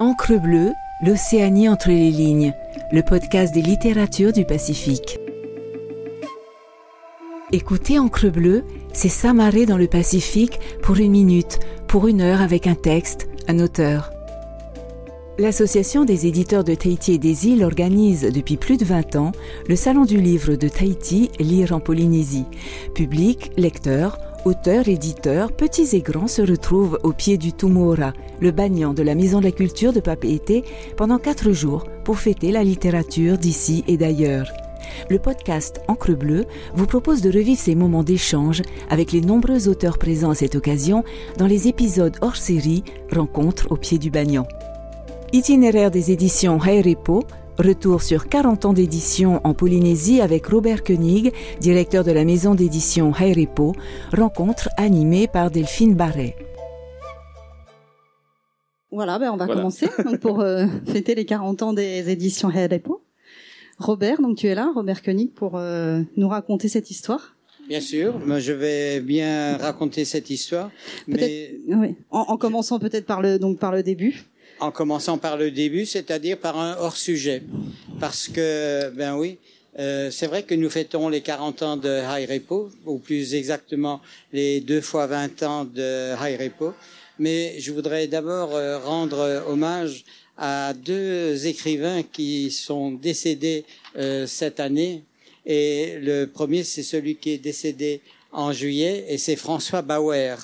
Encre bleue, l'Océanie entre les lignes, le podcast des littératures du Pacifique. Écoutez Encre bleue, c'est s'amarrer dans le Pacifique pour une minute, pour une heure avec un texte, un auteur. L'Association des éditeurs de Tahiti et des îles organise depuis plus de 20 ans le Salon du livre de Tahiti, Lire en Polynésie. Public, lecteurs, auteurs, éditeurs, petits et grands se retrouvent au pied du Tumora, le bagnan de la Maison de la Culture de Papeete, pendant quatre jours pour fêter la littérature d'ici et d'ailleurs. Le podcast Encre Bleue vous propose de revivre ces moments d'échange avec les nombreux auteurs présents à cette occasion dans les épisodes hors série Rencontres au pied du Bagnan. Itinéraire des éditions Hairepo, retour sur 40 ans d'édition en Polynésie avec Robert Koenig, directeur de la maison d'édition Hairepo, rencontre animée par Delphine Barret. Voilà, ben on va commencer donc pour euh, fêter les 40 ans des éditions Hairepo. Robert, donc tu es là, Robert Koenig, pour euh, nous raconter cette histoire. Bien sûr, moi je vais bien raconter cette histoire, mais oui. en, en, commençant peut-être par le donc par le début en commençant par le début, c'est-à-dire par un hors-sujet. Parce que, ben oui, euh, c'est vrai que nous fêtons les 40 ans de High Repo, ou plus exactement les deux fois 20 ans de High Repo. Mais je voudrais d'abord euh, rendre hommage à deux écrivains qui sont décédés euh, cette année. Et le premier, c'est celui qui est décédé en juillet, et c'est François Bauer.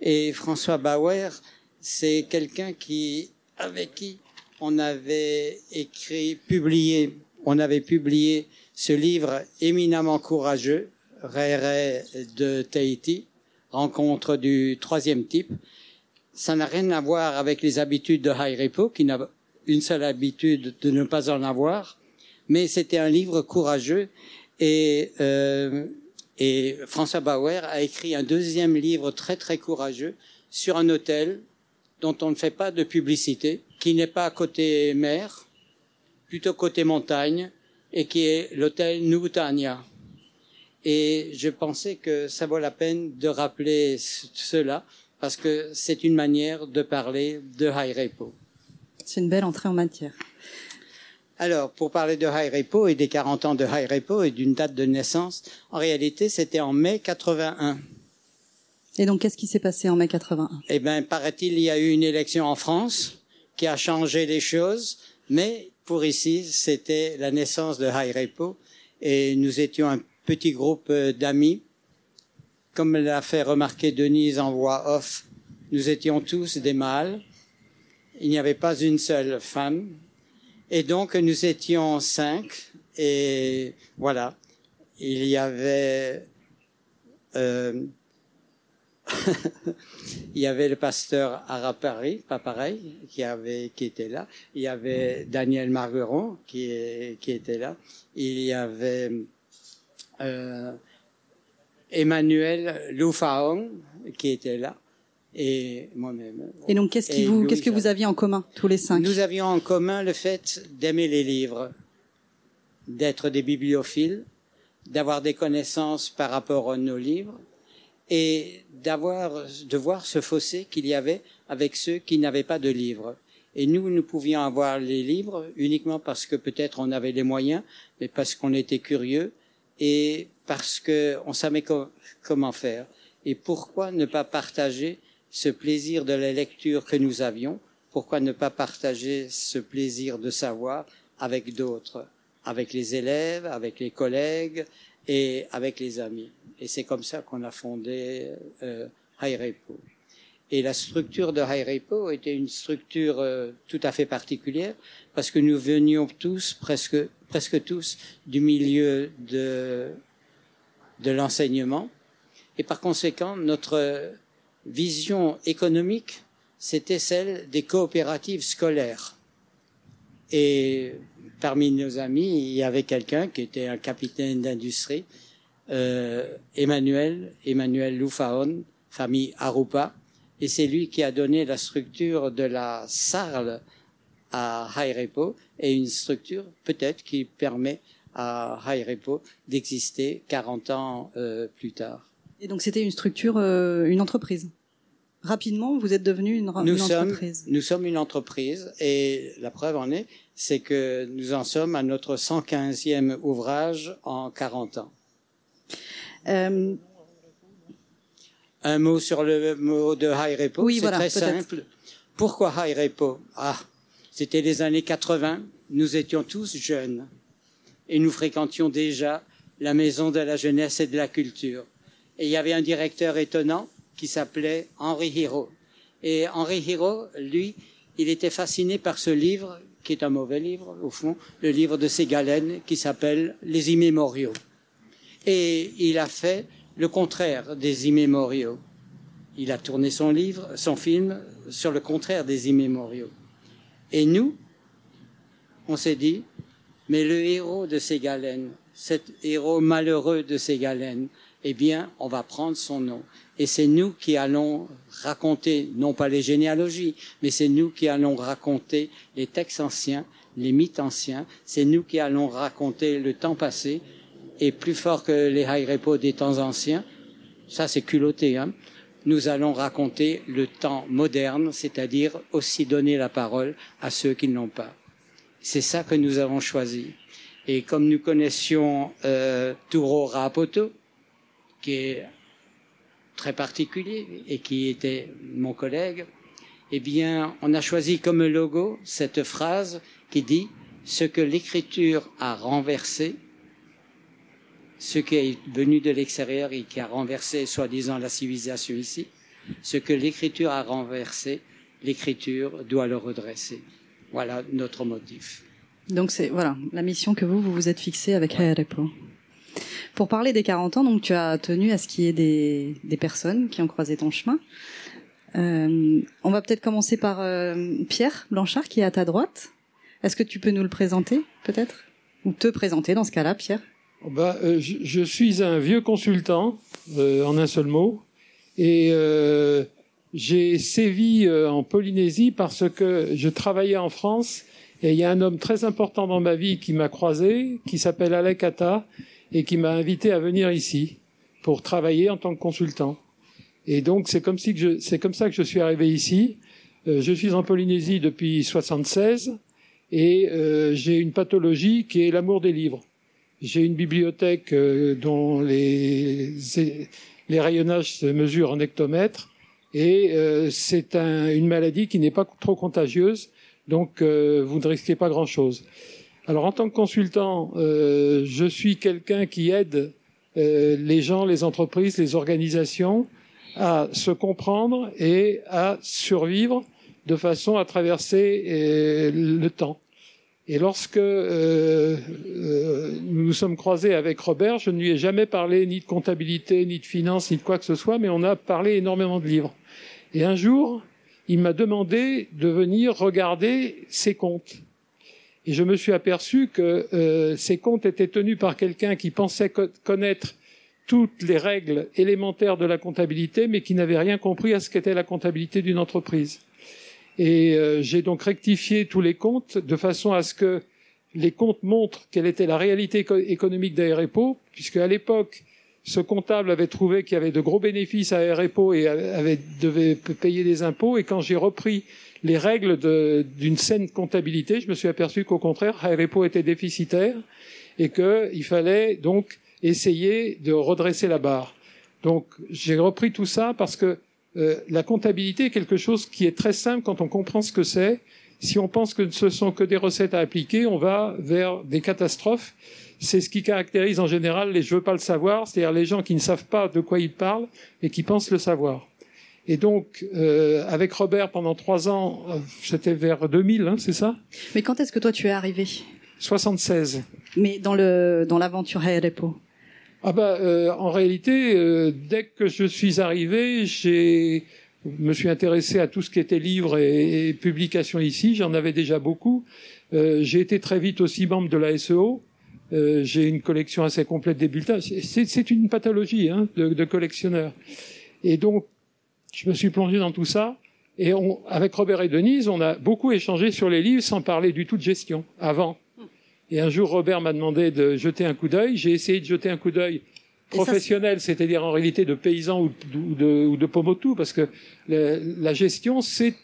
Et François Bauer, c'est quelqu'un qui avec qui on avait écrit, publié, on avait publié ce livre éminemment courageux, Réré de Tahiti, rencontre du troisième type. Ça n'a rien à voir avec les habitudes de Repo, qui n'a une seule habitude de ne pas en avoir, mais c'était un livre courageux et, euh, et François Bauer a écrit un deuxième livre très très courageux sur un hôtel dont on ne fait pas de publicité, qui n'est pas côté mer, plutôt côté montagne, et qui est l'hôtel Nutania. Et je pensais que ça vaut la peine de rappeler cela, parce que c'est une manière de parler de High Repo. C'est une belle entrée en matière. Alors, pour parler de High Repo et des 40 ans de High Repo et d'une date de naissance, en réalité, c'était en mai 81. Et donc, qu'est-ce qui s'est passé en mai 81 Eh bien, paraît-il, il y a eu une élection en France qui a changé les choses, mais pour ici, c'était la naissance de High Repo, et nous étions un petit groupe euh, d'amis. Comme l'a fait remarquer Denise en voix off, nous étions tous des mâles. Il n'y avait pas une seule femme. Et donc, nous étions cinq, et voilà. Il y avait euh, il y avait le pasteur Arapari, pas pareil, qui avait qui était là. Il y avait Daniel Margueron qui qui était là. Il y avait euh, Emmanuel Loufaong qui était là et moi-même. Et donc qu'est-ce qui vous qu'est-ce que vous aviez en commun tous les cinq? Nous avions en commun le fait d'aimer les livres, d'être des bibliophiles, d'avoir des connaissances par rapport à nos livres et d'avoir, de voir ce fossé qu'il y avait avec ceux qui n'avaient pas de livres. Et nous, nous pouvions avoir les livres uniquement parce que peut-être on avait les moyens, mais parce qu'on était curieux et parce qu'on savait comment faire. Et pourquoi ne pas partager ce plaisir de la lecture que nous avions? Pourquoi ne pas partager ce plaisir de savoir avec d'autres, avec les élèves, avec les collègues et avec les amis et c'est comme ça qu'on a fondé euh, Repo. Et la structure de Repo était une structure euh, tout à fait particulière parce que nous venions tous, presque, presque tous, du milieu de, de l'enseignement. Et par conséquent, notre vision économique, c'était celle des coopératives scolaires. Et parmi nos amis, il y avait quelqu'un qui était un capitaine d'industrie euh, Emmanuel, Emmanuel Loufaon, famille Arupa, et c'est lui qui a donné la structure de la SARL à High Repo, et une structure peut-être qui permet à High Repo d'exister 40 ans euh, plus tard. Et donc c'était une structure, euh, une entreprise rapidement, vous êtes devenu une, nous entreprise. nous sommes une entreprise et la preuve en est, c'est que nous en sommes à notre 115e ouvrage en 40 ans. Euh, Un mot sur le mot de high repo, oui, c'est très simple. Pourquoi high repo Ah, c'était les années 80, nous étions tous jeunes et nous fréquentions déjà la maison de la jeunesse et de la culture. Et il y avait un directeur étonnant qui s'appelait Henri Hiro. Et Henri Hiro, lui, il était fasciné par ce livre, qui est un mauvais livre, au fond, le livre de Ségalène, qui s'appelle Les Immémoriaux. Et il a fait le contraire des Immémoriaux. Il a tourné son livre, son film, sur le contraire des Immémoriaux. Et nous, on s'est dit, mais le héros de Ségalène, cet héros malheureux de Ségalène, eh bien, on va prendre son nom. Et c'est nous qui allons raconter, non pas les généalogies, mais c'est nous qui allons raconter les textes anciens, les mythes anciens, c'est nous qui allons raconter le temps passé, et plus fort que les high repos des temps anciens, ça c'est culotté, hein, nous allons raconter le temps moderne, c'est-à-dire aussi donner la parole à ceux qui ne l'ont pas. C'est ça que nous avons choisi. Et comme nous connaissions euh, Turo Rapoto, qui est très particulier et qui était mon collègue, eh bien, on a choisi comme logo cette phrase qui dit ce que l'écriture a renversé, ce qui est venu de l'extérieur et qui a renversé, soi-disant, la civilisation ici, ce que l'écriture a renversé, l'écriture doit le redresser. Voilà notre motif. Donc c'est voilà la mission que vous vous vous êtes fixée avec ouais. Pour parler des 40 ans, donc tu as tenu à ce qu'il y ait des, des personnes qui ont croisé ton chemin. Euh, on va peut-être commencer par euh, Pierre Blanchard qui est à ta droite. Est-ce que tu peux nous le présenter peut-être? Ou te présenter dans ce cas-là, Pierre? Bah, euh, je, je, suis un vieux consultant euh, en un seul mot et euh, j'ai sévi en Polynésie parce que je travaillais en France et il y a un homme très important dans ma vie qui m'a croisé, qui s'appelle Alec Atta, et qui m'a invité à venir ici pour travailler en tant que consultant. Et donc c'est comme si c'est comme ça que je suis arrivé ici. Euh, je suis en Polynésie depuis 76 et euh, j'ai une pathologie qui est l'amour des livres. J'ai une bibliothèque euh, dont les, rayonnages se mesurent en hectomètres et euh, c'est un, une maladie qui n'est pas trop contagieuse, donc euh, vous ne risquez pas grand-chose. Alors en tant que consultant, je suis quelqu'un qui aide les gens, les entreprises, les organisations à se comprendre et à survivre de façon à traverser le temps. Et lorsque euh, euh, nous nous sommes croisés avec Robert, je ne lui ai jamais parlé ni de comptabilité, ni de finance, ni de quoi que ce soit, mais on a parlé énormément de livres. Et un jour, il m'a demandé de venir regarder ses comptes. Et je me suis aperçu que euh, ces comptes étaient tenus par quelqu'un qui pensait co connaître toutes les règles élémentaires de la comptabilité, mais qui n'avait rien compris à ce qu'était la comptabilité d'une entreprise. Et euh, j'ai donc rectifié tous les comptes de façon à ce que les comptes montrent quelle était la réalité économique d'Aérepo, puisque à l'époque, ce comptable avait trouvé qu'il y avait de gros bénéfices à Aérepo et avait, devait payer des impôts. Et quand j'ai repris les règles d'une saine comptabilité, je me suis aperçu qu'au contraire, Aérepo était déficitaire et qu'il fallait donc essayer de redresser la barre. Donc j'ai repris tout ça parce que euh, la comptabilité est quelque chose qui est très simple quand on comprend ce que c'est. Si on pense que ce sont que des recettes à appliquer, on va vers des catastrophes. C'est ce qui caractérise en général les je veux pas le savoir, c'est-à-dire les gens qui ne savent pas de quoi ils parlent et qui pensent le savoir. Et donc, euh, avec Robert, pendant trois ans, c'était vers 2000, hein, c'est ça? Mais quand est-ce que toi tu es arrivé? 76. Mais dans le dans l'aventure Repo ah bah, euh, en réalité, euh, dès que je suis arrivé, j'ai me suis intéressé à tout ce qui était livres et, et publications ici. J'en avais déjà beaucoup. Euh, j'ai été très vite aussi membre de la SEO. Euh, j'ai une collection assez complète des bulletins. C'est une pathologie hein, de, de, collectionneur. Et donc, je me suis plongé dans tout ça. Et on, avec Robert et Denise, on a beaucoup échangé sur les livres sans parler du tout de gestion avant. Et un jour, Robert m'a demandé de jeter un coup d'œil. J'ai essayé de jeter un coup d'œil professionnels, c'est-à-dire en réalité de paysans ou de, ou de, Pomotou, parce que la gestion, c'est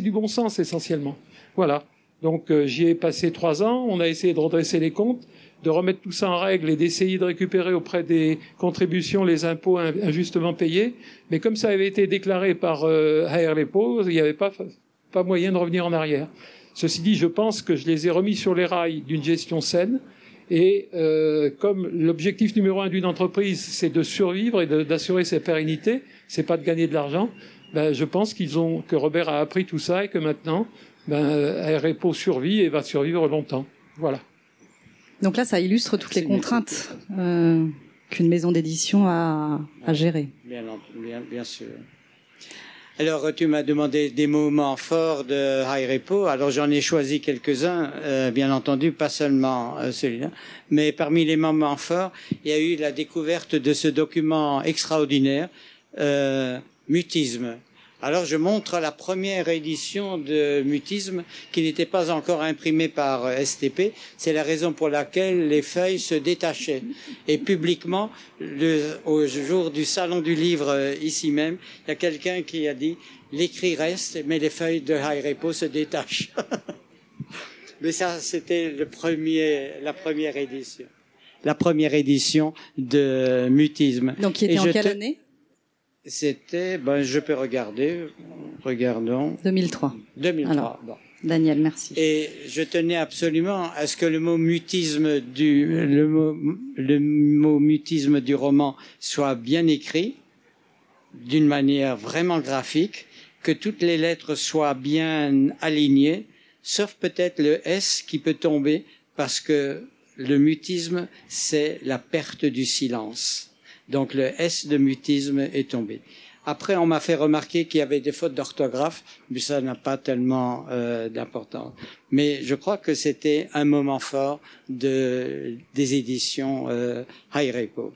du bon sens essentiellement. Voilà. Donc euh, j'y ai passé trois ans, on a essayé de redresser les comptes, de remettre tout ça en règle et d'essayer de récupérer auprès des contributions les impôts injustement payés. Mais comme ça avait été déclaré par euh, HR il n'y avait pas, pas moyen de revenir en arrière. Ceci dit, je pense que je les ai remis sur les rails d'une gestion saine. Et euh, comme l'objectif numéro un d'une entreprise, c'est de survivre et d'assurer sa pérennité, c'est pas de gagner de l'argent. Ben, je pense qu'ils ont que Robert a appris tout ça et que maintenant, ben, Repo survit et va survivre longtemps. Voilà. Donc là, ça illustre toutes les contraintes euh, qu'une maison d'édition a à gérer. Bien, bien, bien sûr. Alors, tu m'as demandé des moments forts de High Repo. Alors, j'en ai choisi quelques-uns, euh, bien entendu, pas seulement euh, celui-là. Mais parmi les moments forts, il y a eu la découverte de ce document extraordinaire, euh, Mutisme, alors je montre la première édition de Mutisme qui n'était pas encore imprimée par STP. C'est la raison pour laquelle les feuilles se détachaient. Et publiquement, le, au jour du salon du livre ici même, il y a quelqu'un qui a dit l'écrit reste, mais les feuilles de High Repo se détachent. mais ça, c'était le premier, la première édition. La première édition de Mutisme. Donc, qui était en quelle année? C'était, ben, je peux regarder, regardons. 2003. 2003, bon. Daniel, merci. Et je tenais absolument à ce que le mot mutisme du, le mot, le mot mutisme du roman soit bien écrit, d'une manière vraiment graphique, que toutes les lettres soient bien alignées, sauf peut-être le S qui peut tomber parce que le mutisme, c'est la perte du silence. Donc le S de mutisme est tombé. Après, on m'a fait remarquer qu'il y avait des fautes d'orthographe, mais ça n'a pas tellement euh, d'importance. Mais je crois que c'était un moment fort de, des éditions euh, High Repo.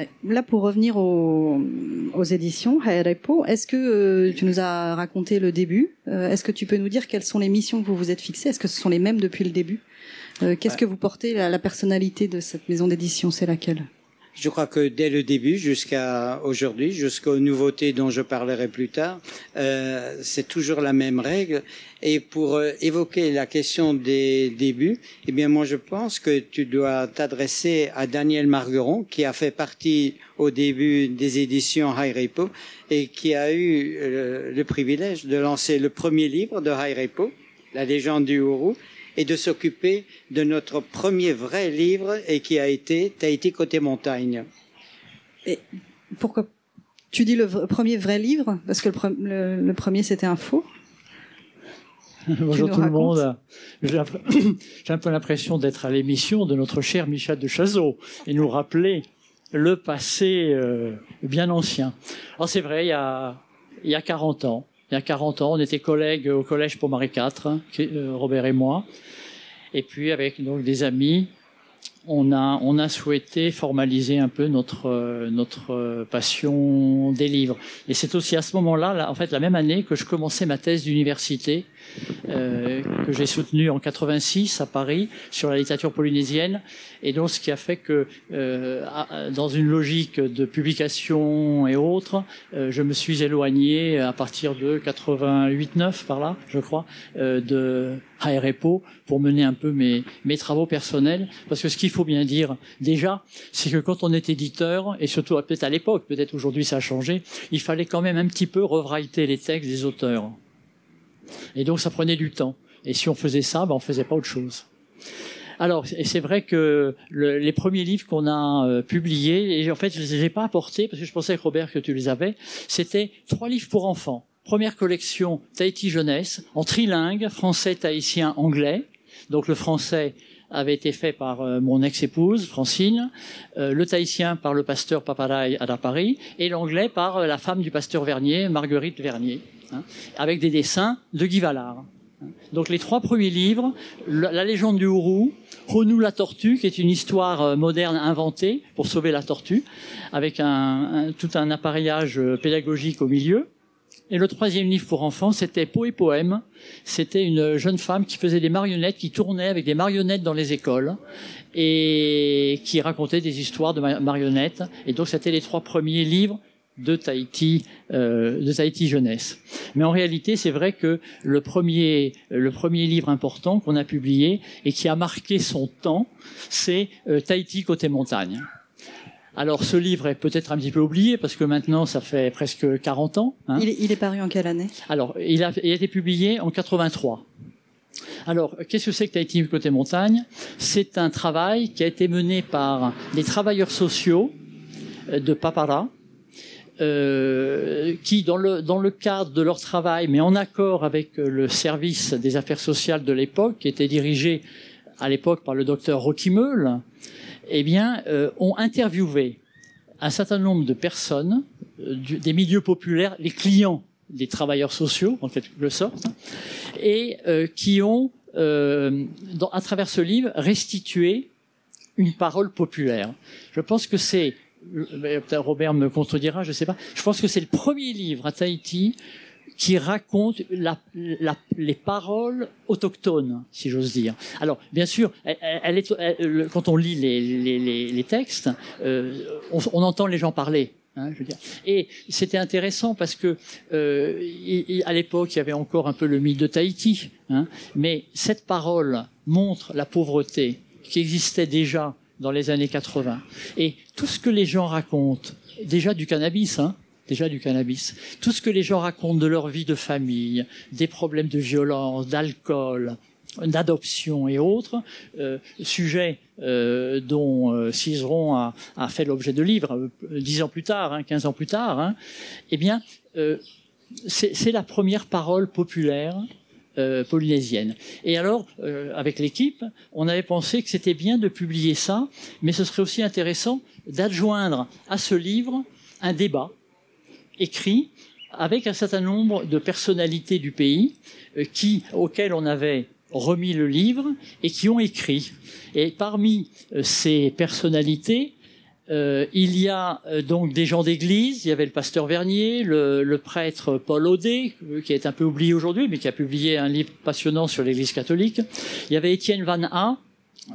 Euh, là, pour revenir aux, éditions High Repo, est-ce que euh, tu nous as raconté le début? Est-ce que tu peux nous dire quelles sont les missions que vous vous êtes fixées? Est-ce que ce sont les mêmes depuis le début? Euh, qu'est-ce que vous portez la, la personnalité de cette maison d'édition C'est laquelle? Je crois que dès le début jusqu'à aujourd'hui, jusqu'aux nouveautés dont je parlerai plus tard, euh, c'est toujours la même règle. Et pour euh, évoquer la question des débuts, eh bien moi je pense que tu dois t'adresser à Daniel Margueron, qui a fait partie au début des éditions High Repo et qui a eu euh, le privilège de lancer le premier livre de High Repo, La légende du Hourou, et de s'occuper de notre premier vrai livre et qui a été Tahiti côté montagne. Et pourquoi tu dis le premier vrai livre? Parce que le, premier c'était un faux Bonjour tout le monde. J'ai un peu l'impression d'être à l'émission de notre cher Michel de Chazot et nous rappeler le passé euh, bien ancien. Alors c'est vrai, il y a, il y a 40 ans, il y a 40 ans. On était collègues au collège pour Marie IV, euh, Robert et moi. Et puis avec donc des amis, on a, souhaité formaliser un peu notre, euh, euh, passion des livres. Et c'est aussi à ce moment-là, en fait, la même année que je commençais ma thèse d'université, euh, que j'ai soutenue en 86 à Paris sur la littérature polynésienne. Et donc, ce qui a fait que, euh, dans une logique de publication et autres, euh, je me suis éloigné à partir de 88-9 par là, je crois, de HREPO pour mener un peu mes, mes travaux personnels. Parce que ce qu'il faut bien dire déjà, c'est que quand on est éditeur, et surtout peut-être à l'époque, peut-être aujourd'hui ça a changé, il fallait quand même un petit peu revraiter les textes des auteurs. Et donc ça prenait du temps. Et si on faisait ça, ben on faisait pas autre chose. Alors, et c'est vrai que les premiers livres qu'on a euh, publiés, et en fait je les ai pas apportés parce que je pensais Robert que tu les avais, c'était trois livres pour enfants. Première collection Tahiti jeunesse en trilingue, français, tahitien, anglais. Donc le français avait été fait par euh, mon ex-épouse, Francine, euh, le tahitien par le pasteur Paparay à Paris, et l'anglais par la femme du pasteur Vernier, Marguerite Vernier, hein, avec des dessins de Guy Vallard. Hein. Donc les trois premiers livres, La légende du Hourou, Renou la tortue, qui est une histoire moderne inventée pour sauver la tortue, avec tout un appareillage pédagogique au milieu, Et le troisième livre pour enfants, c'était et Poème. C'était une jeune femme qui faisait des marionnettes, qui tournait avec des marionnettes dans les écoles et qui racontait des histoires de marionnettes. Et donc, c'était les trois premiers livres de Tahiti, euh, de Tahiti jeunesse. Mais en réalité, c'est vrai que le premier, le premier livre important qu'on a publié et qui a marqué son temps, c'est euh, Tahiti côté montagne. Alors ce livre est peut-être un petit peu oublié parce que maintenant ça fait presque 40 ans. Hein. Il, est, il, est, paru en quelle année? Alors il a, il a été publié en 83. Alors, qu'est-ce que c'est que Tahiti côté montagne? C'est un travail qui a été mené par des travailleurs sociaux euh, de Papara, euh, qui, dans le, dans le cadre de leur travail, mais en accord avec euh, le service des affaires sociales de l'époque, qui était dirigé à l'époque par le docteur Rocky Meul, eh bien, euh, ont interviewé un certain nombre de personnes des milieux populaires, les clients des travailleurs sociaux, en quelque sorte, et qui ont, dans, à travers ce livre, restitué une parole populaire. Je pense que c'est Robert me contredira, je ne sais pas. Je pense que c'est le premier livre à Tahiti qui raconte la, la, les paroles autochtones, si j'ose dire. Alors, bien sûr, elle, est, quand on lit les, les, les textes, euh, on, on, entend les gens parler. Hein, je veux dire. Et c'était intéressant parce que euh, à l'époque, il y avait encore un peu le mythe de Tahiti, hein, mais cette parole montre la pauvreté qui existait déjà dans les années 80. Et tout ce que les gens racontent, déjà du cannabis, hein, déjà du cannabis, tout ce que les gens racontent de leur vie de famille, des problèmes de violence, d'alcool, d'adoption et autres, euh, sujets euh, dont euh, a, fait l'objet de livres euh, dix ans plus tard, hein, 15 ans plus tard, hein, eh bien, euh, c'est la première parole populaire euh, polynésienne. Et alors, euh, avec l'équipe, on avait pensé que c'était bien de publier ça, mais ce serait aussi intéressant d'adjoindre à ce livre un débat écrit avec un certain nombre de personnalités du pays euh, auxquelles on avait remis le livre et qui ont écrit. Et parmi ces personnalités, euh, il y a euh, donc des gens d'église, il y avait le pasteur Vernier, le, le prêtre Paul Audet, euh, qui est un peu oublié aujourd'hui, mais qui a publié un livre passionnant sur l'église catholique. Il y avait Étienne Van A,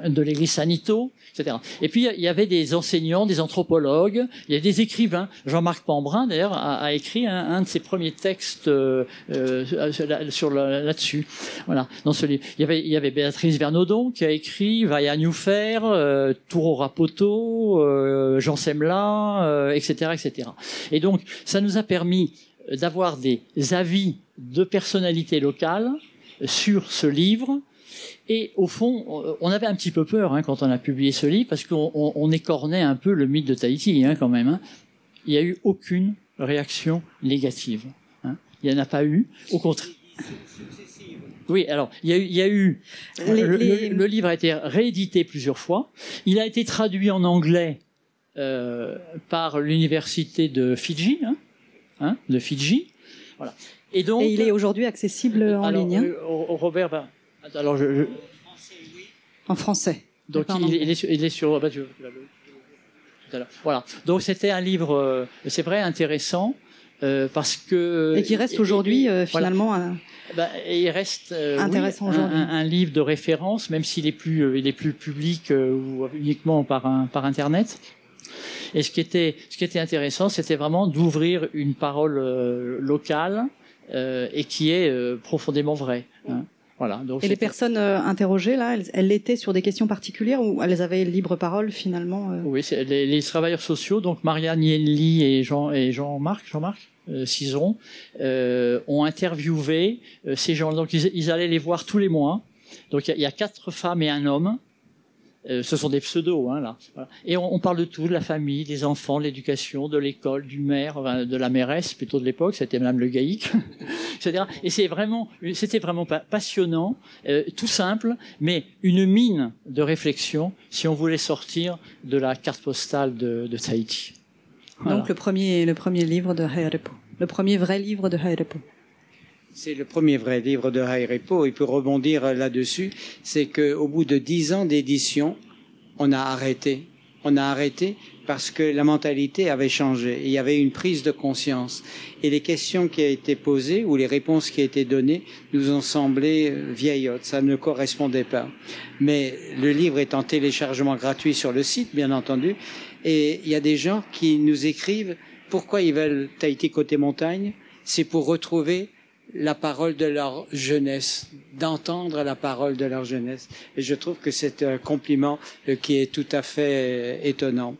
de l'église Sanito, etc. Et puis il y avait des enseignants, des anthropologues, il y a des écrivains. Jean-Marc Pambrin d'ailleurs a, a, écrit un, un, de ses premiers textes euh, euh, sur là-dessus. Voilà, dans ce livre. Il y avait, il y avait Béatrice Vernodon qui a écrit Vaya Newfer, euh, Touro Rapoto, euh, Jean Semla, euh, etc., etc. Et donc ça nous a permis d'avoir des avis de personnalités locales sur ce livre et au fond, on avait un petit peu peur hein, quand on a publié ce livre, parce qu'on on, écornait un peu le mythe de Tahiti, hein, quand même. Hein. Il n'y a eu aucune réaction négative. Il n'y en a pas eu. Au contraire. Oui, alors il y a eu, il y a eu les, le, les... le, livre a été réédité plusieurs fois. Il a été traduit en anglais euh, par l'université de Fidji, hein, hein, de Fidji. Voilà. Et donc, et il est aujourd'hui accessible en alors, ligne. Hein euh, Robert va, alors, je, je... En français. Donc, il, il, est sur, il est sur. Bah, je, voilà. Donc, c'était un livre, euh, c'est vrai, intéressant. Euh, parce que et qui reste aujourd'hui euh, finalement voilà. bah, il reste intéressant oui, un, un, livre de référence même s'il est plus il est plus public ou uniquement par un, par internet et ce qui était ce qui était intéressant c'était vraiment d'ouvrir une parole locale et qui est profondément vraie hein. Voilà, donc et les personnes euh, interrogées, là, elles, elles étaient sur des questions particulières ou elles avaient libre parole finalement euh... Oui, les, les, travailleurs sociaux, donc Marianne Yenli et Jean et Jean-Marc, Jean-Marc euh, euh, ont interviewé euh, ces gens. Donc ils, ils, allaient les voir tous les mois. Donc il y, y, a quatre femmes et un homme euh, ce sont des pseudos, hein, là. Voilà. Et on, on, parle de tout, de la famille, des enfants, de l'éducation, de l'école, du maire, enfin, de la mairesse plutôt de l'époque, c'était Madame Le Gaïc, etc. Et c'est vraiment, c'était vraiment passionnant, euh, tout simple, mais une mine de réflexion si on voulait sortir de la carte postale de, de Tahiti. Voilà. Donc le premier, le premier livre de Haerepo, le premier vrai livre de Haerepo. C'est le premier vrai livre de Haïrepo. Et pour rebondir là-dessus, c'est qu'au bout de dix ans d'édition, on a arrêté on a arrêté parce que la mentalité avait changé. Il y avait une prise de conscience. Et les questions qui ont été posées ou les réponses qui ont été données nous ont semblé euh, vieillottes. Ça ne correspondait pas. Mais le livre est en téléchargement gratuit sur le site, bien entendu. Et il y a des gens qui nous écrivent pourquoi ils veulent Tahiti côté montagne? C'est pour retrouver la parole de leur jeunesse, d'entendre la parole de leur jeunesse. Et je trouve que c'est un compliment euh, qui est tout à fait euh, étonnant.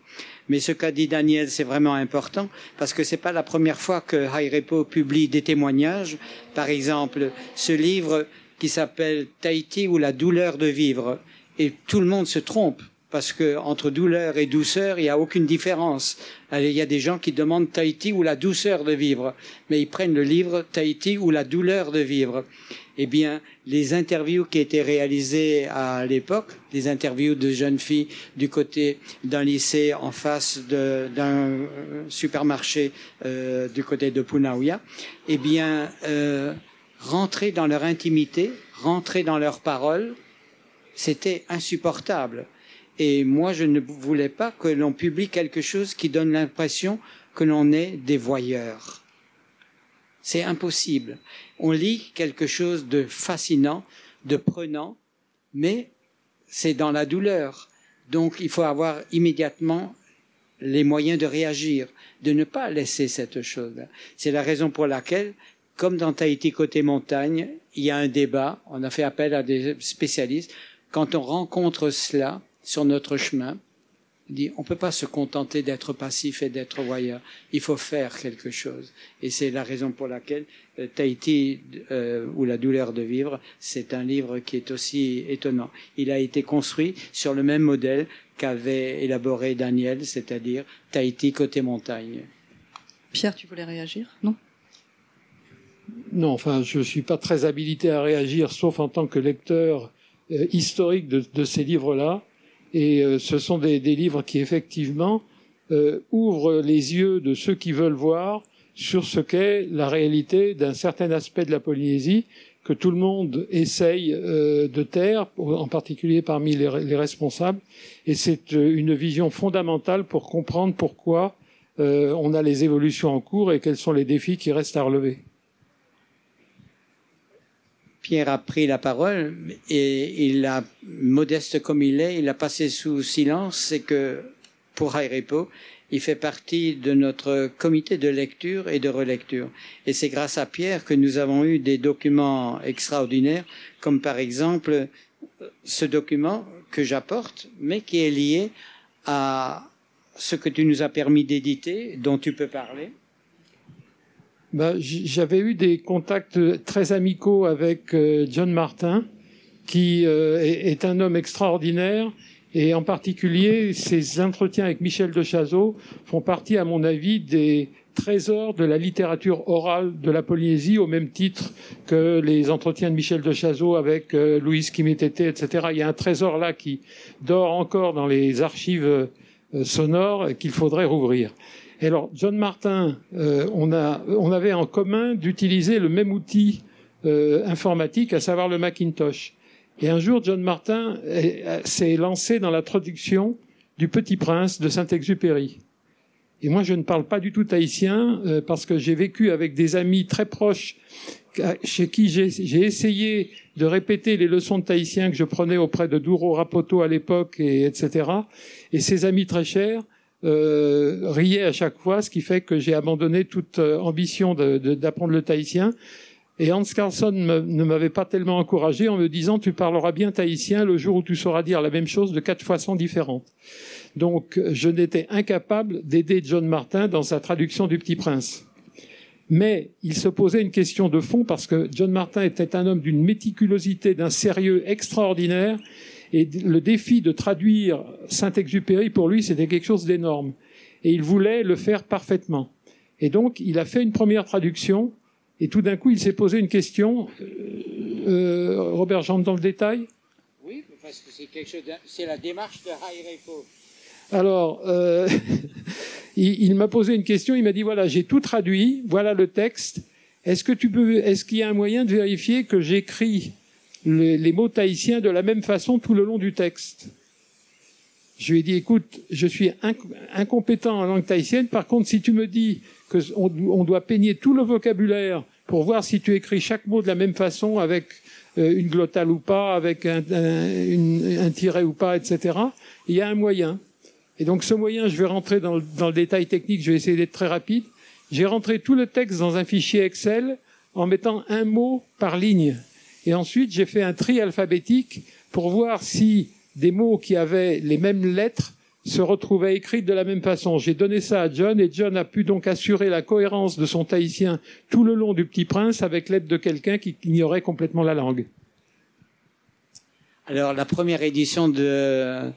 Mais ce qu'a dit Daniel, c'est vraiment important parce que c'est pas la première fois que Repo publie des témoignages. Par exemple, ce livre qui s'appelle Tahiti ou la douleur de vivre. Et tout le monde se trompe parce que entre douleur et douceur, il n'y a aucune différence. il y a des gens qui demandent Tahiti ou la douceur de vivre, mais ils prennent le livre Tahiti ou la douleur de vivre. Eh bien, les interviews qui étaient réalisées à l'époque, les interviews de jeunes filles du côté d'un lycée en face d'un supermarché euh, du côté de Punaouia, eh bien, euh, rentrer dans leur intimité, rentrer dans leurs paroles, c'était insupportable et moi, je ne voulais pas que l'on publie quelque chose qui donne l'impression que l'on est des voyeurs. C'est impossible. On lit quelque chose de fascinant, de prenant, mais c'est dans la douleur. Donc il faut avoir immédiatement les moyens de réagir, de ne pas laisser cette chose. C'est la raison pour laquelle, comme dans Tahiti côté montagne, il y a un débat, on a fait appel à des spécialistes. Quand on rencontre cela, sur notre chemin, dit on ne peut pas se contenter d'être passif et d'être voyeur. Il faut faire quelque chose. Et c'est la raison pour laquelle euh, Tahiti euh, ou la douleur de vivre, c'est un livre qui est aussi étonnant. Il a été construit sur le même modèle qu'avait élaboré Daniel, c'est-à-dire Tahiti côté montagne. Pierre, tu voulais réagir? Non? Non, enfin, je ne suis pas très habilité à réagir, sauf en tant que lecteur euh, historique de ces livres-là. Et euh, ce sont des, des, livres qui effectivement euh, ouvrent les yeux de ceux qui veulent voir sur ce qu'est la réalité d'un certain aspect de la Polynésie que tout le monde essaye euh, de taire, en particulier parmi les, les responsables. Et c'est euh, une vision fondamentale pour comprendre pourquoi euh, on a les évolutions en cours et quels sont les défis qui restent à relever. Pierre a pris la parole et il a, modeste comme il est, il a passé sous silence, c'est que pour Repo, il fait partie de notre comité de lecture et de relecture. Et c'est grâce à Pierre que nous avons eu des documents extraordinaires, comme par exemple ce document que j'apporte, mais qui est lié à ce que tu nous as permis d'éditer, dont tu peux parler. Ben, j'avais eu des contacts très amicaux avec euh, John Martin, qui euh, est un homme extraordinaire, et en particulier ses entretiens avec Michel de Chazot font partie, à mon avis, des trésors de la littérature orale de la Polynésie, au même titre que les entretiens de Michel de Chazot avec euh, Louise Kimétété, etc. Il y a un trésor là qui dort encore dans les archives sonores qu'il faudrait rouvrir. Et alors, John Martin, euh, on, a, on avait en commun d'utiliser le même outil euh, informatique, à savoir le Macintosh. Et un jour, John Martin s'est lancé dans la traduction du Petit Prince de Saint-Exupéry. Et moi, je ne parle pas du tout tahitien euh, parce que j'ai vécu avec des amis très proches chez qui j'ai essayé de répéter les leçons de tahitien que je prenais auprès de Douro Rapoto à l'époque, et etc. Et ces amis très chers euh, riait à chaque fois, ce qui fait que j'ai abandonné toute euh, ambition d'apprendre le tahitien. Et Hans Carlson ne m'avait pas tellement encouragé en me disant tu parleras bien tahitien le jour où tu sauras dire la même chose de quatre façons différentes. Donc je n'étais incapable d'aider John Martin dans sa traduction du Petit Prince. Mais il se posait une question de fond parce que John Martin était un homme d'une méticulosité, d'un sérieux extraordinaire et le défi de traduire Saint-Exupéry, pour lui, c'était quelque chose d'énorme. Et il voulait le faire parfaitement. Et donc, il a fait une première traduction, et tout d'un coup, il s'est posé une question. Euh, euh Robert, j'entre dans le détail Oui, parce que c'est la démarche de Repo. Alors, euh, il, il m'a posé une question. Il m'a dit voilà, j'ai tout traduit. Voilà le texte. Est-ce que tu peux Est-ce qu'il y a un moyen de vérifier que j'écris les, mots tahitiens de la même façon tout le long du texte. Je lui ai dit, écoute, je suis incompétent en langue tahitienne. Par contre, si tu me dis qu'on on doit peigner tout le vocabulaire pour voir si tu écris chaque mot de la même façon, avec euh, une glottale ou pas, avec un, un, tiret ou pas, etc., il y a un moyen. Et donc ce moyen, je vais rentrer dans le, dans le détail technique, je vais essayer d'être très rapide. J'ai rentré tout le texte dans un fichier Excel en mettant un mot par ligne. Et ensuite, j'ai fait un tri alphabétique pour voir si des mots qui avaient les mêmes lettres se retrouvaient écrites de la même façon. J'ai donné ça à John et John a pu donc assurer la cohérence de son tahitien tout le long du Petit Prince avec l'aide de quelqu'un qui ignorait complètement la langue. Alors la première édition de,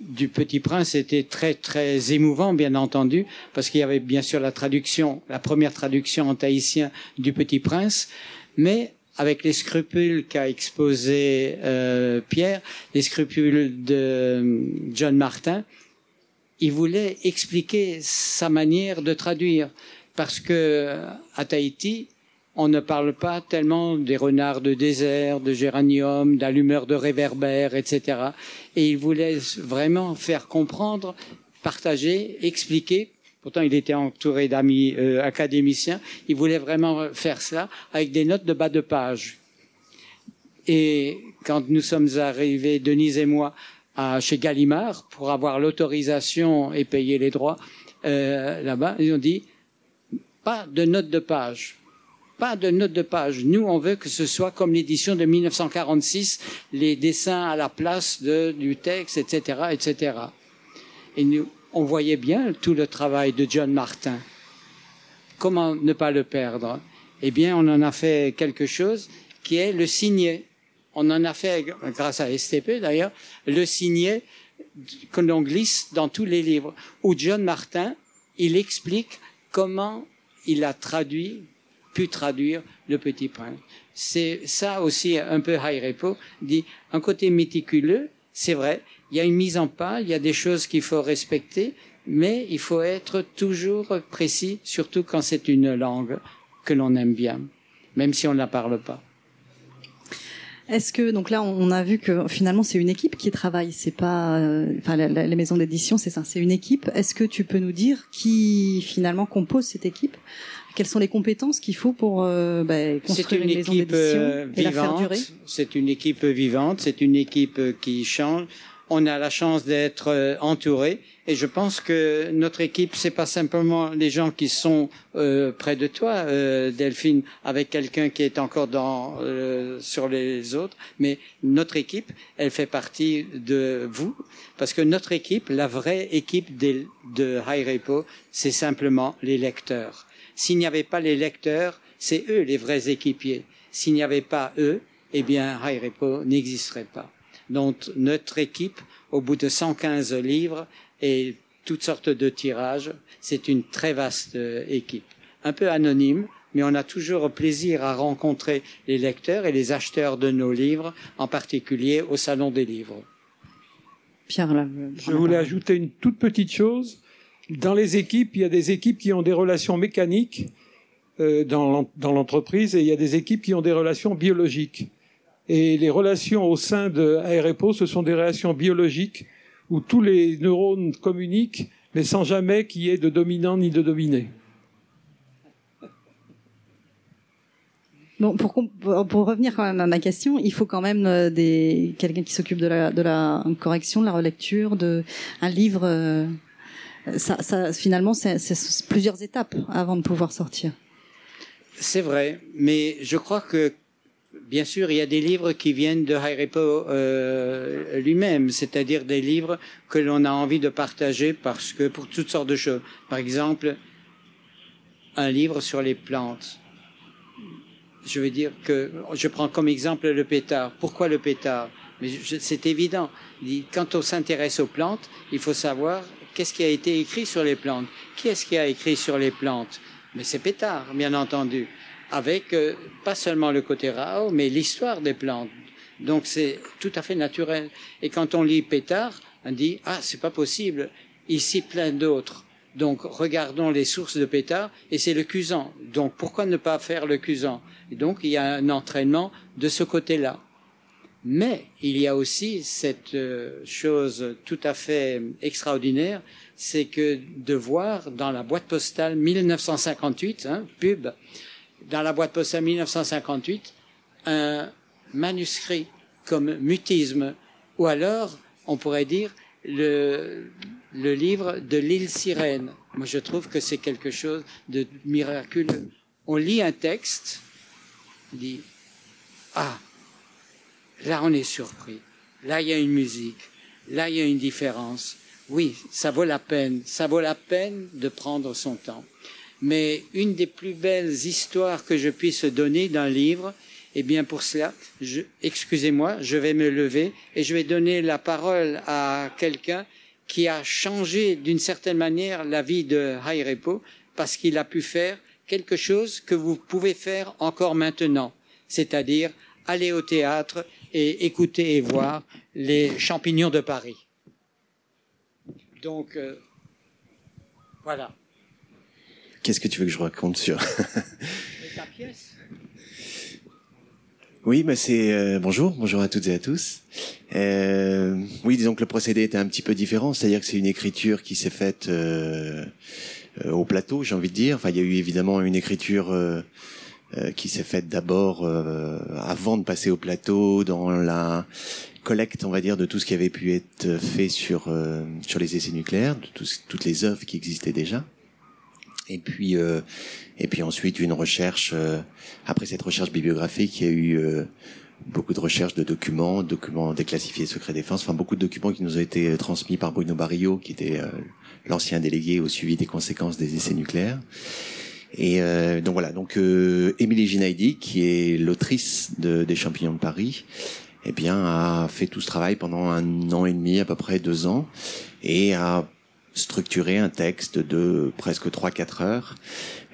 du Petit Prince était très très émouvant, bien entendu, parce qu'il y avait bien sûr la traduction, la première traduction en tahitien du Petit Prince, mais avec les scrupules qu'a exposé euh, Pierre, les scrupules de euh, John Martin, il voulait expliquer sa manière de traduire, parce que à Tahiti, on ne parle pas tellement des renards de désert, de géranium, d'allumeurs de réverbères, etc. Et il voulait vraiment faire comprendre, partager, expliquer Pourtant, il était entouré d'amis euh, académiciens. Il voulait vraiment faire ça avec des notes de bas de page. Et quand nous sommes arrivés, Denise et moi, chez Gallimard pour avoir l'autorisation et payer les droits euh, là-bas, ils ont dit pas de notes de page. Pas de notes de page. Nous, on veut que ce soit comme l'édition de 1946, les dessins à la place du texte, etc., etc. Et nous, on voyait bien tout le travail de John Martin. Comment ne pas le perdre? Eh bien, on en a fait quelque chose qui est le signet. On en a fait, grâce à STP d'ailleurs, le signet que l'on glisse dans tous les livres, où John Martin, il explique comment il a traduit, pu traduire le Petit Prince. C'est ça aussi un peu high repo, dit un côté méticuleux, c'est vrai, il y a une mise en pas, il y a des choses qu'il faut respecter, mais il faut être toujours précis, surtout quand c'est une langue que l'on aime bien, même si on ne la parle pas. Est-ce que donc là on a vu que finalement c'est une équipe qui travaille, c'est pas euh, enfin les maisons d'édition c'est ça, c'est une équipe. Est-ce que tu peux nous dire qui finalement compose cette équipe? Quelles sont les compétences qu'il faut pour euh, bah, construire une, maison d'édition euh, et la faire durer? C'est une équipe vivante, c'est une équipe qui change on a la chance d'être euh, entouré. Et je pense que notre équipe c'est pas simplement les gens qui sont euh, près de toi euh, Delphine avec quelqu'un qui est encore dans sur les autres mais notre équipe elle fait partie de vous. Parce que notre équipe la vraie équipe de, de High Repo c'est simplement les lecteurs. S'il n'y avait pas les lecteurs c'est eux les vrais équipiers. S'il n'y avait pas eux eh bien High Repo n'existerait pas dont notre équipe, au bout de 115 livres et toutes sortes de tirages, c'est une très vaste euh, équipe. Un peu anonyme, mais on a toujours plaisir à rencontrer les lecteurs et les acheteurs de nos livres, en particulier au Salon des livres. Pierre, là, je voulais ajouter une toute petite chose. Dans les équipes, il y a des équipes qui ont des relations mécaniques euh, dans l'entreprise et il y a des équipes qui ont des relations biologiques. Et les relations au sein de AREPO, ce sont des relations biologiques où tous les neurones communiquent, mais sans jamais qu'il y ait de dominant ni de dominé. Bon, pour, pour, revenir quand même à ma question, il faut quand même euh, des quelqu'un qui s'occupe de la, de la correction, de la relecture, de un livre. Euh, ça, ça, finalement, c'est plusieurs étapes avant de pouvoir sortir. C'est vrai, mais je crois que bien sûr, il y a des livres qui viennent de Hairepo euh, lui-même, c'est-à-dire des livres que l'on a envie de partager parce que pour toutes sortes de choses. Par exemple, un livre sur les plantes. Je veux dire que je prends comme exemple le pétard. Pourquoi le pétard? Mais c'est évident. Quand on s'intéresse aux plantes, il faut savoir qu'est-ce qui a été écrit sur les plantes. Qui est-ce qui a écrit sur les plantes? Mais c'est pétard, bien entendu avec euh, pas seulement le côté rao, mais l'histoire des plantes. Donc c'est tout à fait naturel. Et quand on lit Pétard, on dit ah c'est pas possible. Ici plein d'autres. Donc regardons les sources de pétard et c'est le cusan. Donc pourquoi ne pas faire le cusan? Et donc il y a un entraînement de ce côté-là. Mais il y a aussi cette euh, chose tout à fait extraordinaire, c'est que de voir dans la boîte postale 1958, hein, pub, dans la boîte postale 1958, un manuscrit comme mutisme, ou alors, on pourrait dire, le, livre de l'île sirène. Moi, je trouve que c'est quelque chose de miraculeux. On lit un texte, on dit, ah, là on est surpris, là il y a une musique, là il y a une différence. Oui, ça vaut la peine, ça vaut la peine de prendre son temps. Mais une des plus belles histoires que je puisse donner d'un livre, eh bien pour cela, excusez-moi, je vais me lever et je vais donner la parole à quelqu'un qui a changé d'une certaine manière la vie de Hayrepo parce qu'il a pu faire quelque chose que vous pouvez faire encore maintenant, c'est-à-dire aller au théâtre et écouter et voir les champignons de Paris. Donc, euh, voilà. Qu'est-ce que tu veux que je raconte sur ta pièce oui, bah c'est euh, bonjour, bonjour à toutes et à tous. Euh, oui, disons que le procédé était un petit peu différent, c'est-à-dire que c'est une écriture qui s'est faite euh, euh, au plateau, j'ai envie de dire. Enfin, il y a eu évidemment une écriture euh, qui s'est faite d'abord avant de passer au plateau, dans la collecte, on va dire, de tout ce qui avait pu être fait sur sur les essais nucléaires, de toutes les œuvres qui existaient déjà. Et puis, euh, et puis ensuite une recherche. Euh, après cette recherche bibliographique, il y a eu euh, beaucoup de recherches de documents, documents déclassifiés secret défense, enfin beaucoup de documents qui nous ont été transmis par Bruno Barrio, qui était l'ancien délégué au suivi des conséquences des essais nucléaires. Et donc voilà, donc Émilie Ginaidi, qui est l'autrice de, des Champignons de Paris, eh bien a fait tout ce travail pendant un an et demi, à peu près deux ans, et a structurer un texte de presque 3-4 heures.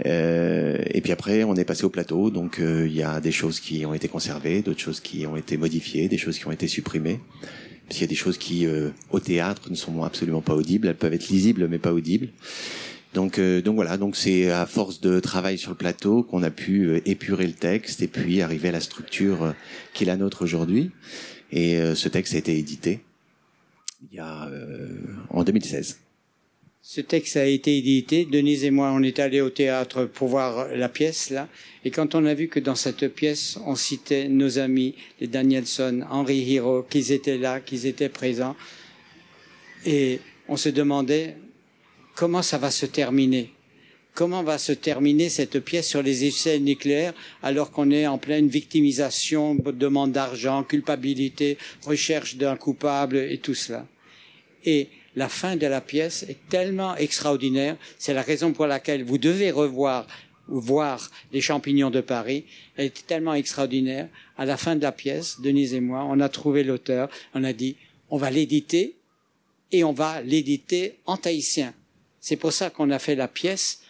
Euh, et puis après, on est passé au plateau, donc euh, il y a des choses qui ont été conservées, d'autres choses qui ont été modifiées, des choses qui ont été supprimées. Parce qu'il y a des choses qui, euh, au théâtre, ne sont absolument pas audibles. Elles peuvent être lisibles, mais pas audibles. Donc, euh, donc voilà, donc c'est à force de travail sur le plateau qu'on a pu épurer le texte et puis arriver à la structure qui est la nôtre aujourd'hui. Et ce texte a été édité il y a en 2016. Ce texte a été édité. Denise et moi, on est allés au théâtre pour voir la pièce, là. Et quand on a vu que dans cette pièce, on citait nos amis, les Danielson, Henri Hiro, qu'ils étaient là, qu'ils étaient présents. Et on se demandait comment ça va se terminer. Comment va se terminer cette pièce sur les essais nucléaires alors qu'on est en pleine victimisation, demande d'argent, culpabilité, recherche d'un coupable et tout cela. Et la fin de la pièce est tellement extraordinaire. C'est la raison pour laquelle vous devez revoir voir les champignons de Paris. Elle est tellement extraordinaire. À la fin de la pièce, Denise et moi, on a trouvé l'auteur. On a dit, on va l'éditer et on va l'éditer en tahitien. C'est pour ça qu'on a fait la pièce,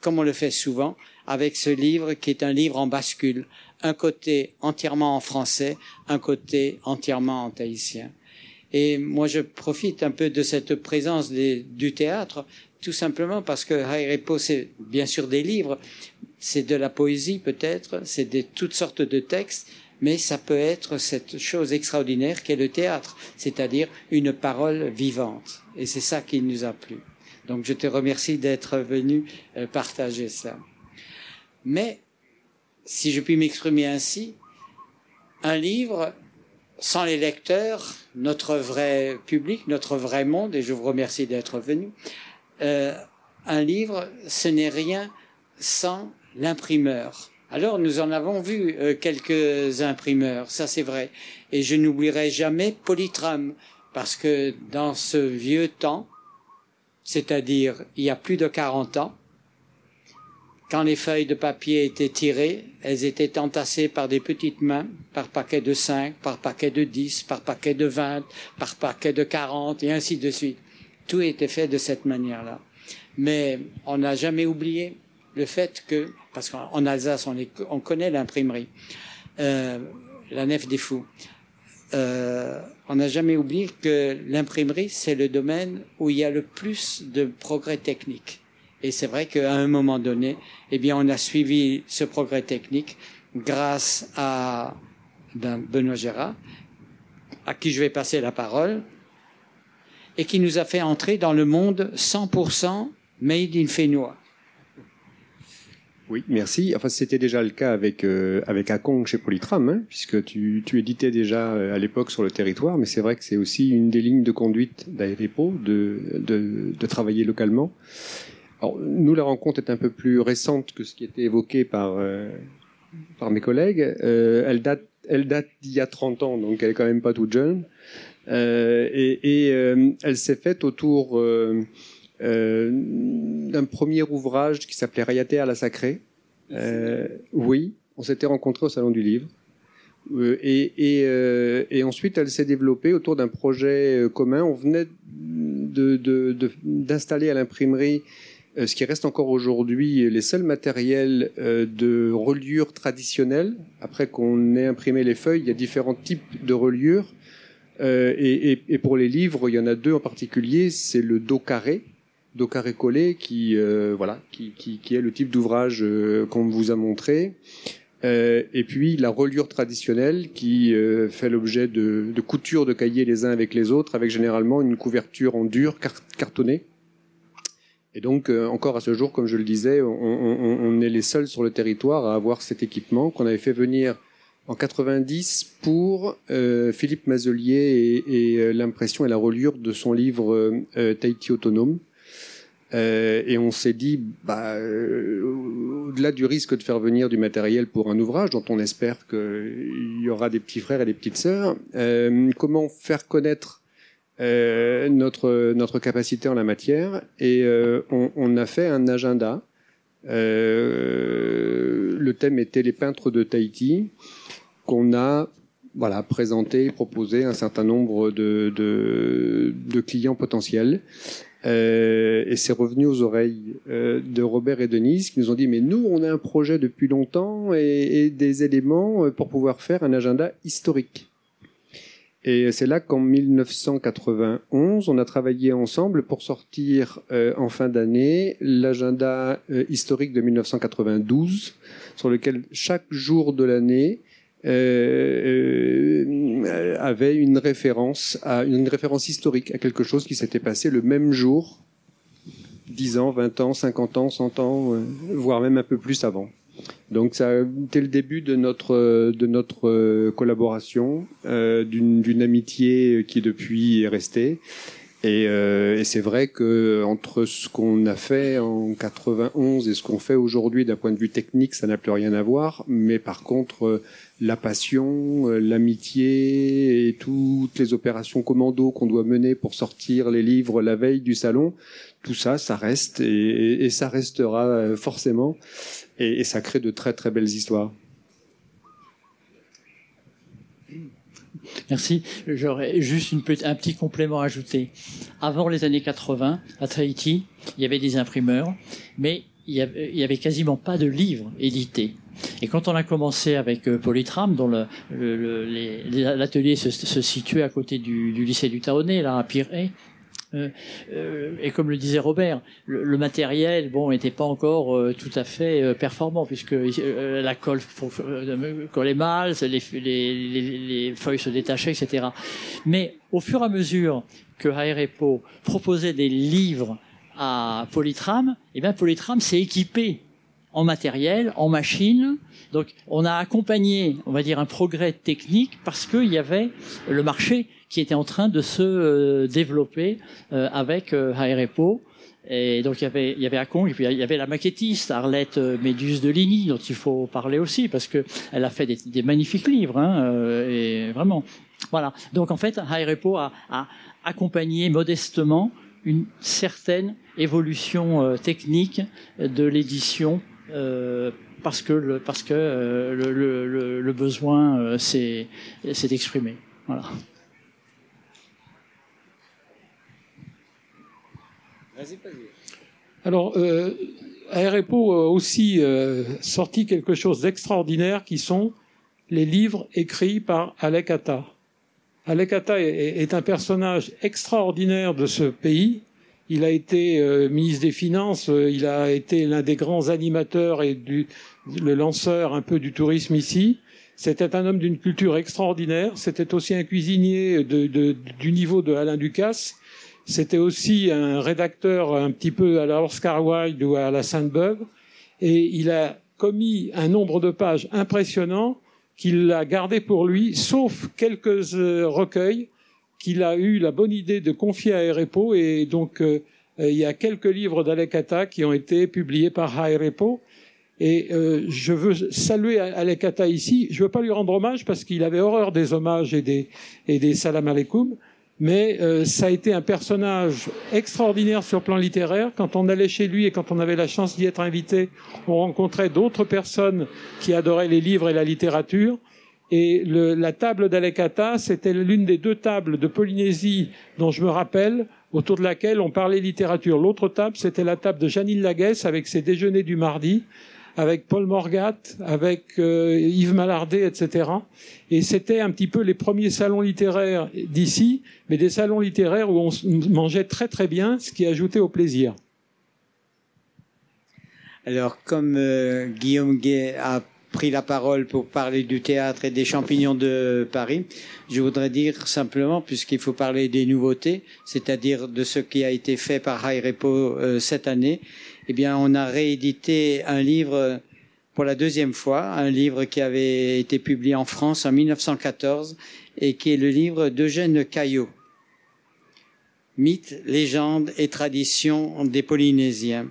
comme on le fait souvent, avec ce livre qui est un livre en bascule. Un côté entièrement en français, un côté entièrement en tahitien. Et moi, je profite un peu de cette présence du théâtre, tout simplement parce que Repo, c'est bien sûr des livres, c'est de la poésie peut-être, c'est de toutes sortes de textes, mais ça peut être cette chose extraordinaire qu'est le théâtre, c'est-à-dire une parole vivante. Et c'est ça qui nous a plu. Donc je te remercie d'être venu euh, partager ça. Mais, si je puis m'exprimer ainsi, un livre, sans les lecteurs, notre vrai public, notre vrai monde, et je vous remercie d'être venu, euh, un livre, ce n'est rien sans l'imprimeur. Alors nous en avons vu euh, quelques imprimeurs, ça c'est vrai, et je n'oublierai jamais Polytram, parce que dans ce vieux temps, c'est-à-dire il y a plus de 40 ans, quand les feuilles de papier étaient tirées, elles étaient entassées par des petites mains, par paquet de cinq, par paquet de dix, par paquet de vingt, par paquet de quarante, et ainsi de suite. Tout était fait de cette manière-là. Mais on n'a jamais oublié le fait que, parce qu'en Alsace, on, connaît l'imprimerie, euh, la nef des fous, euh, on n'a jamais oublié que l'imprimerie, c'est le domaine où il y a le plus de progrès techniques. Et c'est vrai qu'à un moment donné, eh bien, on a suivi ce progrès technique grâce à ben, Benoît Gérard, à qui je vais passer la parole, et qui nous a fait entrer dans le monde 100% made in Fénois. Oui, merci. Enfin, c'était déjà le cas avec euh, avec chez Polytram, hein, puisque tu, tu éditais déjà euh, à l'époque sur le territoire. Mais c'est vrai que c'est aussi une des lignes de conduite d'Aérepo de, de travailler localement. Alors, nous, la rencontre est un peu plus récente que ce qui était évoqué par euh, par mes collègues. Euh, elle date elle date d'il y a 30 ans, donc elle est quand même pas toute jeune. Euh, et, et elle s'est faite autour euh, d'un premier ouvrage qui s'appelait Rayaté à la Sacrée. Euh, oui, on s'était rencontrés au Salon du Livre. Euh, et, et, et, ensuite, elle s'est développée autour d'un projet commun. On venait d'installer de, de, à l'imprimerie ce qui reste encore aujourd'hui les seuls matériels de reliure traditionnelle. Après qu'on ait imprimé les feuilles, il y a différents types de reliures. Et, et, pour les livres, il y en a deux en particulier. C'est le dos carré, carré collé qui euh, voilà qui, est le type d'ouvrage euh, qu'on vous a montré euh, et puis la reliure traditionnelle qui euh, fait l'objet de, de coutures de cahiers les uns avec les autres avec généralement une couverture en dur cartonné et donc euh, encore à ce jour comme je le disais on, est les seuls sur le territoire à avoir cet équipement qu'on avait fait venir en 90 pour Philippe Mazelier et, et l'impression et la reliure de son livre Tahiti autonome. Euh, et on s'est dit, bah, euh, au-delà du risque de faire venir du matériel pour un ouvrage dont on espère qu'il y aura des petits frères et des petites sœurs, euh, comment faire connaître euh, notre notre capacité en la matière Et euh, on, on, a fait un agenda. le thème était les peintres de Tahiti, qu'on a voilà, présenté, proposé un certain nombre de, de, de clients potentiels. Euh, et c'est revenu aux oreilles euh, de Robert et Denise qui nous ont dit mais nous on a un projet depuis longtemps et, et des éléments euh, pour pouvoir faire un agenda historique. Et c'est là qu'en 1991 on a travaillé ensemble pour sortir euh, en fin d'année l'agenda euh, historique de 1992 sur lequel chaque jour de l'année euh, euh, avait une référence à une référence historique à quelque chose qui s'était passé le même jour, 10 ans, 20 ans, 50 ans, 100 ans, euh, voire même un peu plus avant. Donc ça été le début de notre de notre collaboration, euh, d'une amitié qui depuis est restée. Et, euh, et c'est vrai que entre ce qu'on a fait en 91 et ce qu'on fait aujourd'hui d'un point de vue technique, ça n'a plus rien à voir. Mais par contre, la passion, euh, l'amitié et toutes les opérations commando qu'on doit mener pour sortir les livres la veille du salon, tout ça, ça reste et, et ça restera euh, forcément et, et, ça crée de très très belles histoires. Merci. J'aurais juste un petit complément à ajouter. Avant les années 80, à Tahiti, il y avait des imprimeurs, mais il y avait, quasiment pas de livres édités. Et quand on a commencé avec euh, Polytram, dont l'atelier se, situait à côté du, lycée du Taonnet, là à Pirée, euh, euh, et comme le disait Robert, le, matériel, bon, n'était pas encore euh, tout à fait performant puisque la colle collait mal, les, les, les, les, feuilles se détachaient, etc. Mais au fur et à mesure que Aerepo proposait des livres à Polytram, et eh bien Polytram s'est équipé en matériel, en machine. Donc on a accompagné, on va dire, un progrès technique parce qu'il y avait le marché qui était en train de se euh, développer euh, avec euh, Aerepo. Et donc il y avait il y avait Akong et puis il y avait la maquettiste Arlette euh, Méduse de Ligny dont il faut parler aussi parce que elle a fait des, magnifiques livres hein, euh, et vraiment voilà donc en fait Aerepo a, a accompagné modestement une certaine évolution euh, technique de l'édition euh, parce que le, parce que euh, le, besoin euh, s'est exprimé. Voilà. Alors, euh, a aussi euh, sorti quelque chose d'extraordinaire qui sont les livres écrits par Alec Atta. Alec Atta est, est, un personnage extraordinaire de ce pays il a été euh, ministre des Finances, euh, il a été l'un des grands animateurs et du, le lanceur un peu du tourisme ici. C'était un homme d'une culture extraordinaire. C'était aussi un cuisinier du niveau de Alain Ducasse. C'était aussi un rédacteur un petit peu à la Oscar Wilde ou à la Sainte-Beuve. Et il a commis un nombre de pages impressionnant qu'il a gardé pour lui, sauf quelques euh, recueils qu'il a eu la bonne idée de confier à Repo. Et donc, euh, il y a quelques livres d'Alekata qui ont été publiés par Repo. Et euh, je veux saluer Alekata ici. Je ne veux pas lui rendre hommage parce qu'il avait horreur des hommages et des, et des salam alaikum mais euh, ça a été un personnage extraordinaire sur le plan littéraire. Quand on allait chez lui et quand on avait la chance d'y être invité, on rencontrait d'autres personnes qui adoraient les livres et la littérature. Et le, la table d'Alekata, c'était l'une des deux tables de Polynésie dont je me rappelle, autour de laquelle on parlait littérature. L'autre table, c'était la table de Janine Laguesse avec ses déjeuners du mardi avec Paul Morgat, avec euh, Yves Malardet, etc. Et c'était un petit peu les premiers salons littéraires d'ici, mais des salons littéraires où on mangeait très très bien, ce qui ajoutait au plaisir. Alors, comme euh, Guillaume Gay a pris la parole pour parler du théâtre et des champignons de Paris, je voudrais dire simplement, puisqu'il faut parler des nouveautés, c'est-à-dire de ce qui a été fait par High Repo euh, cette année, eh bien, on a réédité un livre pour la deuxième fois, un livre qui avait été publié en France en 1914 et qui est le livre d'Eugène Caillot. Mythes, légendes et traditions des Polynésiens.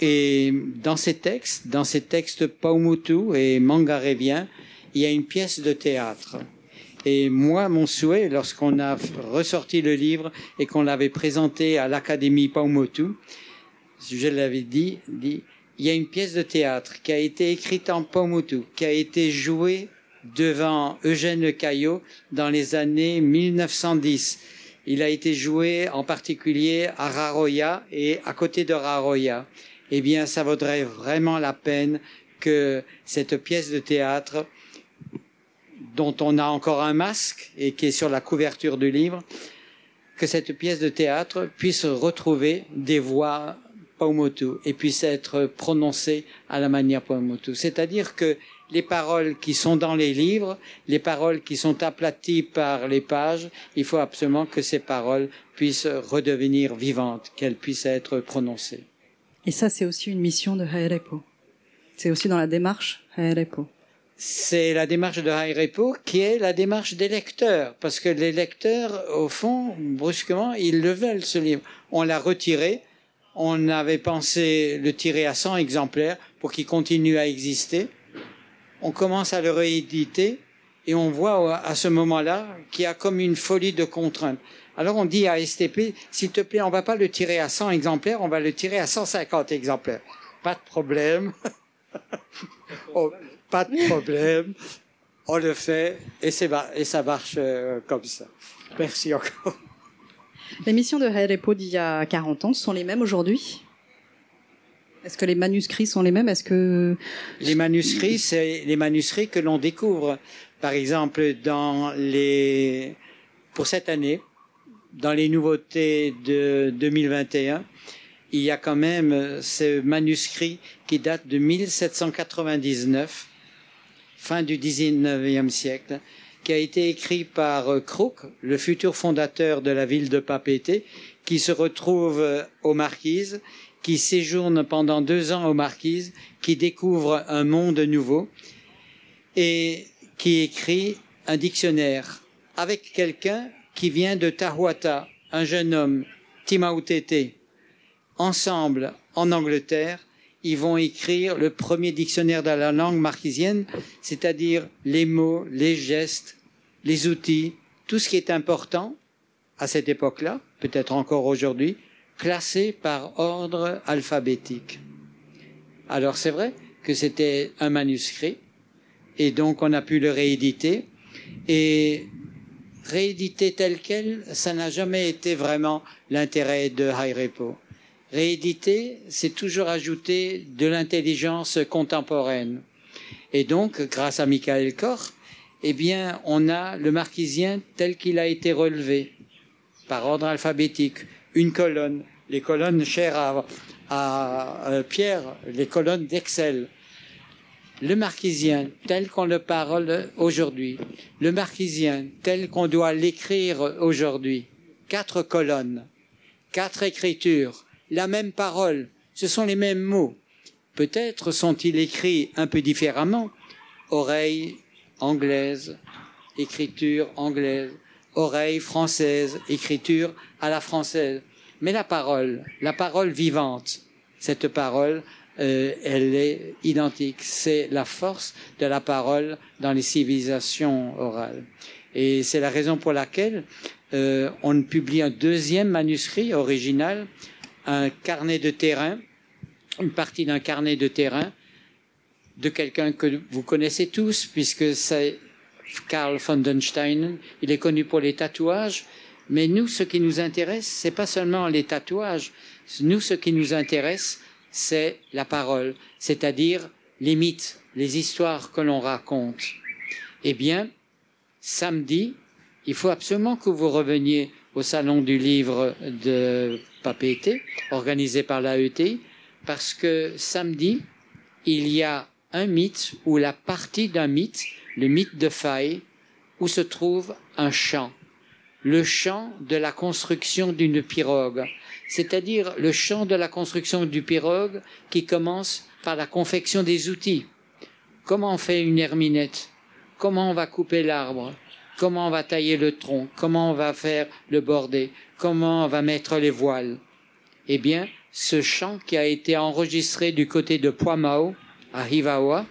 Et dans ces textes, dans ces textes Paumutu et Mangarévien, il y a une pièce de théâtre. Et moi, mon souhait, lorsqu'on a ressorti le livre et qu'on l'avait présenté à l'Académie Paumotu, je l'avais dit, dit, il y a une pièce de théâtre qui a été écrite en Pomotu, qui a été jouée devant Eugène Caillot dans les années 1910. Il a été joué en particulier à Raroya et à côté de Raroya. Eh bien, ça vaudrait vraiment la peine que cette pièce de théâtre, dont on a encore un masque et qui est sur la couverture du livre, que cette pièce de théâtre puisse retrouver des voix Paumotu et puisse être prononcé à la manière Paumotu. C'est-à-dire que les paroles qui sont dans les livres, les paroles qui sont aplaties par les pages, il faut absolument que ces paroles puissent redevenir vivantes, qu'elles puissent être prononcées. Et ça, c'est aussi une mission de Haerepo. C'est aussi dans la démarche Haerepo. C'est la démarche de Haerepo qui est la démarche des lecteurs, parce que les lecteurs, au fond, brusquement, ils le veulent, ce livre. On l'a retiré, on avait pensé le tirer à 100 exemplaires pour qu'il continue à exister. On commence à le rééditer et on voit à ce moment-là qu'il y a comme une folie de contraintes. Alors on dit à STP, s'il te plaît, on va pas le tirer à 100 exemplaires, on va le tirer à 150 exemplaires. Pas de problème. oh, pas de problème. On le fait et, et ça marche euh, comme ça. Merci encore. Les missions de Repo d'il y a 40 ans sont les mêmes aujourd'hui? Est-ce que les manuscrits sont les mêmes? Est-ce que les manuscrits, c'est les manuscrits que l'on découvre. Par exemple, dans les pour cette année, dans les nouveautés de 2021, il y a quand même ce manuscrit qui date de 1799, fin du 19e siècle, qui a été écrit par euh, Crook, le futur fondateur de la ville de Papeete, qui se retrouve euh, aux Marquises, qui séjourne pendant deux ans aux Marquises, qui découvre un monde nouveau et qui écrit un dictionnaire avec quelqu'un qui vient de Tahuata, un jeune homme, Timautete. Ensemble, en Angleterre, ils vont écrire le premier dictionnaire de la langue marquisienne, c'est-à-dire les mots, les gestes, les outils, tout ce qui est important à cette époque-là, peut-être encore aujourd'hui, classé par ordre alphabétique. Alors c'est vrai que c'était un manuscrit, et donc on a pu le rééditer, et rééditer tel quel, ça n'a jamais été vraiment l'intérêt de High Repo. Rééditer, c'est toujours ajouter de l'intelligence contemporaine. Et donc, grâce à Michael Koch, eh bien, on a le marquisien tel qu'il a été relevé, par ordre alphabétique, une colonne, les colonnes chères à, à, Pierre, les colonnes d'Excel. le marquisien tel qu'on le parle aujourd'hui, le marquisien tel qu'on doit l'écrire aujourd'hui, quatre colonnes, quatre écritures, la même parole, ce sont les mêmes mots. Peut-être sont-ils écrits un peu différemment. Oreille anglaise, écriture anglaise, oreille française, écriture à la française. Mais la parole, la parole vivante, cette parole, euh, elle est identique. C'est la force de la parole dans les civilisations orales. Et c'est la raison pour laquelle euh, on publie un deuxième manuscrit original, un carnet de terrain, une partie d'un carnet de terrain de quelqu'un que vous connaissez tous, puisque c'est Karl von Denstein. Il est connu pour les tatouages. Mais nous, ce qui nous intéresse, c'est pas seulement les tatouages. Nous, ce qui nous intéresse, c'est la parole, c'est-à-dire les mythes, les histoires que l'on raconte. Eh bien, samedi, il faut absolument que vous reveniez au salon du livre de Papété, organisé par l'AET, parce que samedi, il y a un mythe ou la partie d'un mythe, le mythe de Faille, où se trouve un chant, le chant de la construction d'une pirogue. C'est-à-dire le champ de la construction du pirogue qui commence par la confection des outils. Comment on fait une herminette Comment on va couper l'arbre? Comment on va tailler le tronc? Comment on va faire le bordé Comment on va mettre les voiles? Eh bien, ce chant qui a été enregistré du côté de Poimao, à Hivawa,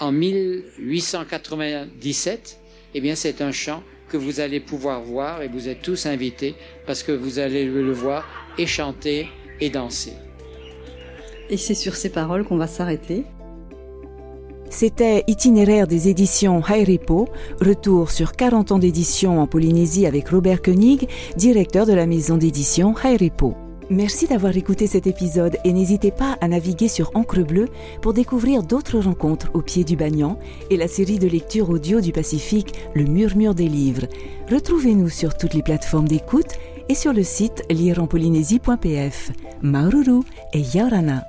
en 1897, eh bien, c'est un chant que vous allez pouvoir voir et vous êtes tous invités parce que vous allez le voir et chanter et danser. Et c'est sur ces paroles qu'on va s'arrêter. C'était Itinéraire des éditions Hairipo, retour sur 40 ans d'édition en Polynésie avec Robert Koenig, directeur de la maison d'édition Hairipo. Merci d'avoir écouté cet épisode et n'hésitez pas à naviguer sur Encre Bleue pour découvrir d'autres rencontres au pied du Bagnan et la série de lectures audio du Pacifique Le Murmure des livres. Retrouvez-nous sur toutes les plateformes d'écoute et sur le site lireenpolynésie.pf. Maururu et Yaurana.